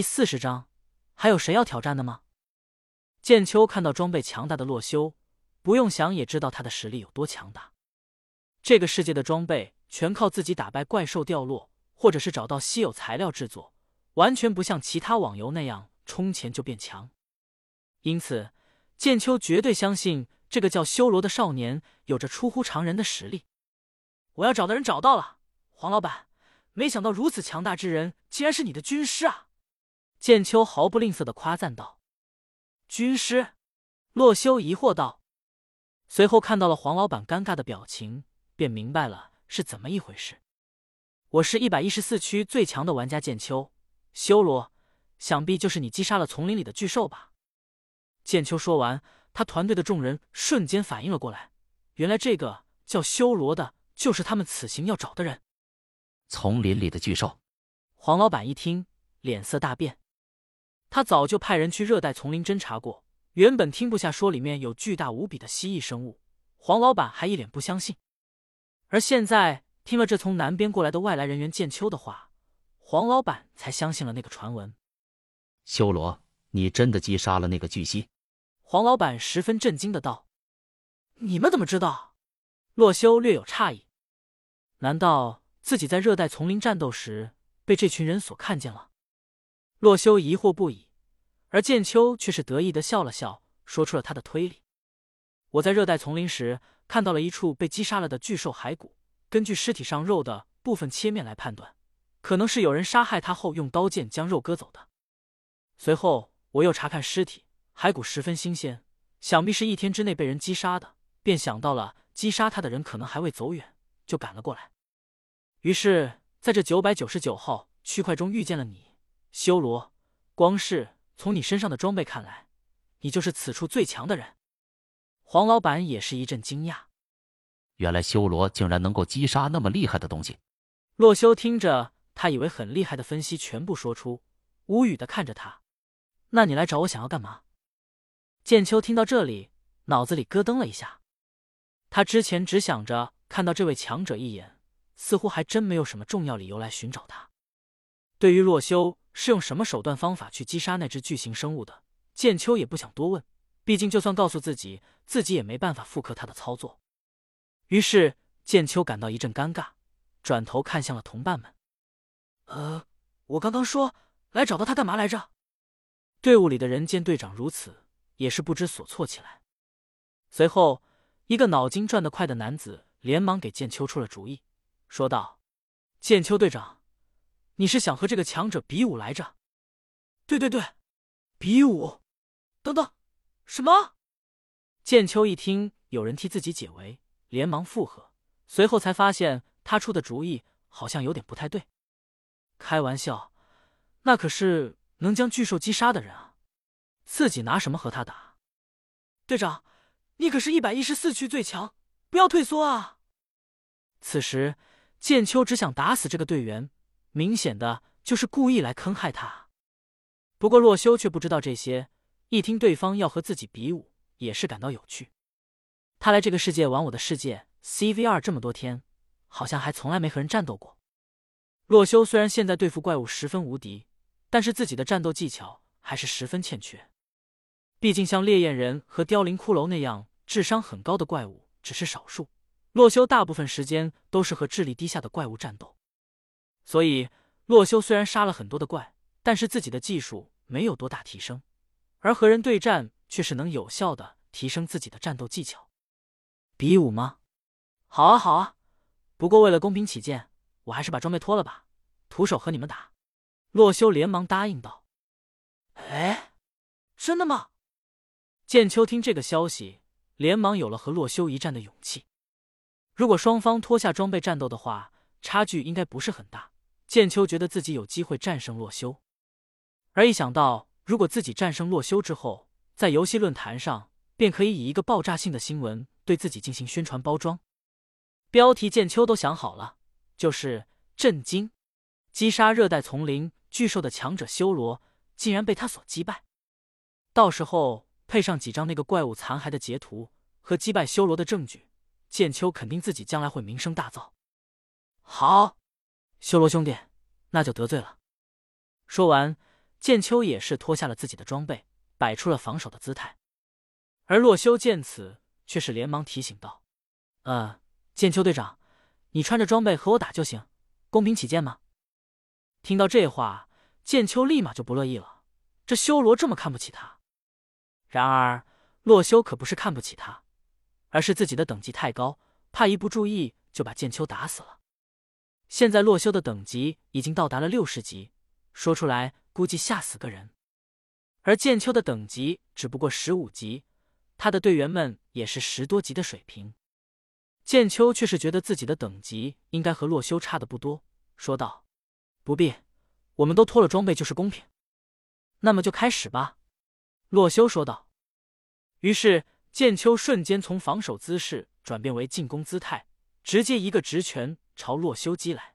第四十章，还有谁要挑战的吗？剑秋看到装备强大的洛修，不用想也知道他的实力有多强大。这个世界的装备全靠自己打败怪兽掉落，或者是找到稀有材料制作，完全不像其他网游那样充钱就变强。因此，剑秋绝对相信这个叫修罗的少年有着出乎常人的实力。我要找的人找到了，黄老板，没想到如此强大之人竟然是你的军师啊！剑秋毫不吝啬的夸赞道：“军师。”洛修疑惑道，随后看到了黄老板尴尬的表情，便明白了是怎么一回事。我是一百一十四区最强的玩家剑秋，修罗，想必就是你击杀了丛林里的巨兽吧？剑秋说完，他团队的众人瞬间反应了过来，原来这个叫修罗的。就是他们此行要找的人。丛林里的巨兽，黄老板一听，脸色大变。他早就派人去热带丛林侦查过，原本听不下说里面有巨大无比的蜥蜴生物，黄老板还一脸不相信。而现在听了这从南边过来的外来人员剑秋的话，黄老板才相信了那个传闻。修罗，你真的击杀了那个巨蜥？黄老板十分震惊的道：“你们怎么知道？”洛修略有诧异。难道自己在热带丛林战斗时被这群人所看见了？洛修疑惑不已，而剑秋却是得意的笑了笑，说出了他的推理：“我在热带丛林时看到了一处被击杀了的巨兽骸骨，根据尸体上肉的部分切面来判断，可能是有人杀害他后用刀剑将肉割走的。随后我又查看尸体，骸骨十分新鲜，想必是一天之内被人击杀的，便想到了击杀他的人可能还未走远。”就赶了过来，于是在这九百九十九号区块中遇见了你，修罗。光是从你身上的装备看来，你就是此处最强的人。黄老板也是一阵惊讶，原来修罗竟然能够击杀那么厉害的东西。洛修听着，他以为很厉害的分析全部说出，无语的看着他。那你来找我想要干嘛？剑秋听到这里，脑子里咯噔了一下，他之前只想着。看到这位强者一眼，似乎还真没有什么重要理由来寻找他。对于洛修是用什么手段方法去击杀那只巨型生物的，剑秋也不想多问。毕竟，就算告诉自己，自己也没办法复刻他的操作。于是，剑秋感到一阵尴尬，转头看向了同伴们：“呃，我刚刚说来找到他干嘛来着？”队伍里的人见队长如此，也是不知所措起来。随后，一个脑筋转得快的男子。连忙给剑秋出了主意，说道：“剑秋队长，你是想和这个强者比武来着？”“对对对，比武。”“等等，什么？”剑秋一听有人替自己解围，连忙附和，随后才发现他出的主意好像有点不太对。“开玩笑，那可是能将巨兽击杀的人啊，自己拿什么和他打？”“队长，你可是一百一十四区最强。”不要退缩啊！此时，剑秋只想打死这个队员，明显的就是故意来坑害他。不过洛修却不知道这些，一听对方要和自己比武，也是感到有趣。他来这个世界玩我的世界 CVR 这么多天，好像还从来没和人战斗过。洛修虽然现在对付怪物十分无敌，但是自己的战斗技巧还是十分欠缺。毕竟像烈焰人和凋零骷髅那样智商很高的怪物。只是少数，洛修大部分时间都是和智力低下的怪物战斗，所以洛修虽然杀了很多的怪，但是自己的技术没有多大提升，而和人对战却是能有效的提升自己的战斗技巧。比武吗？好啊，好啊，不过为了公平起见，我还是把装备脱了吧，徒手和你们打。洛修连忙答应道：“哎，真的吗？”剑秋听这个消息。连忙有了和洛修一战的勇气。如果双方脱下装备战斗的话，差距应该不是很大。剑秋觉得自己有机会战胜洛修，而一想到如果自己战胜洛修之后，在游戏论坛上便可以以一个爆炸性的新闻对自己进行宣传包装，标题剑秋都想好了，就是震惊：击杀热带丛林巨兽的强者修罗竟然被他所击败。到时候。配上几张那个怪物残骸的截图和击败修罗的证据，剑秋肯定自己将来会名声大噪。好，修罗兄弟，那就得罪了。说完，剑秋也是脱下了自己的装备，摆出了防守的姿态。而洛修见此，却是连忙提醒道：“呃，剑秋队长，你穿着装备和我打就行，公平起见嘛。”听到这话，剑秋立马就不乐意了。这修罗这么看不起他，然而洛修可不是看不起他，而是自己的等级太高，怕一不注意就把剑秋打死了。现在洛修的等级已经到达了六十级，说出来估计吓死个人。而剑秋的等级只不过十五级，他的队员们也是十多级的水平。剑秋却是觉得自己的等级应该和洛修差的不多，说道：“不必，我们都脱了装备就是公平。”那么就开始吧，洛修说道。于是剑秋瞬间从防守姿势转变为进攻姿态，直接一个直拳朝洛修击来。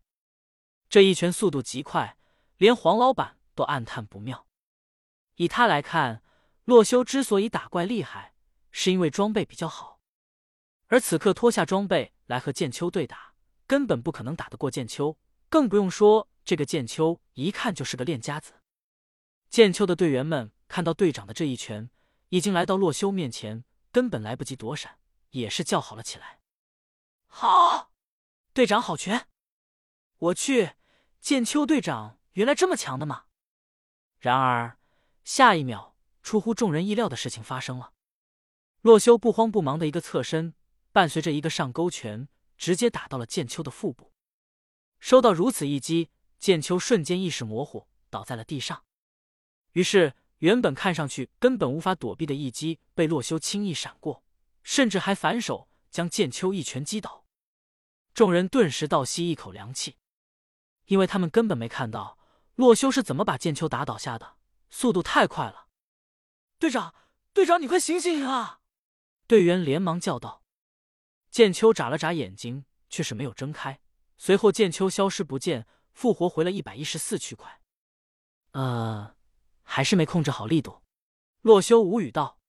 这一拳速度极快，连黄老板都暗叹不妙。以他来看，洛修之所以打怪厉害，是因为装备比较好，而此刻脱下装备来和剑秋对打，根本不可能打得过剑秋，更不用说这个剑秋一看就是个练家子。剑秋的队员们看到队长的这一拳，已经来到洛修面前，根本来不及躲闪，也是叫好了起来：“好，队长好拳！我去，剑秋队长原来这么强的吗？”然而下一秒，出乎众人意料的事情发生了。洛修不慌不忙的一个侧身，伴随着一个上勾拳，直接打到了剑秋的腹部。收到如此一击，剑秋瞬间意识模糊，倒在了地上。于是，原本看上去根本无法躲避的一击被洛修轻易闪过，甚至还反手将剑秋一拳击倒。众人顿时倒吸一口凉气，因为他们根本没看到洛修是怎么把剑秋打倒下的，速度太快了。队长，队长，你快醒醒啊！队员连忙叫道。剑秋眨了眨眼睛，却是没有睁开。随后，剑秋消失不见，复活回了一百一十四区块。呃。还是没控制好力度，洛修无语道：“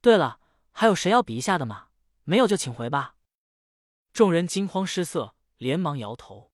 对了，还有谁要比一下的吗？没有就请回吧。”众人惊慌失色，连忙摇头。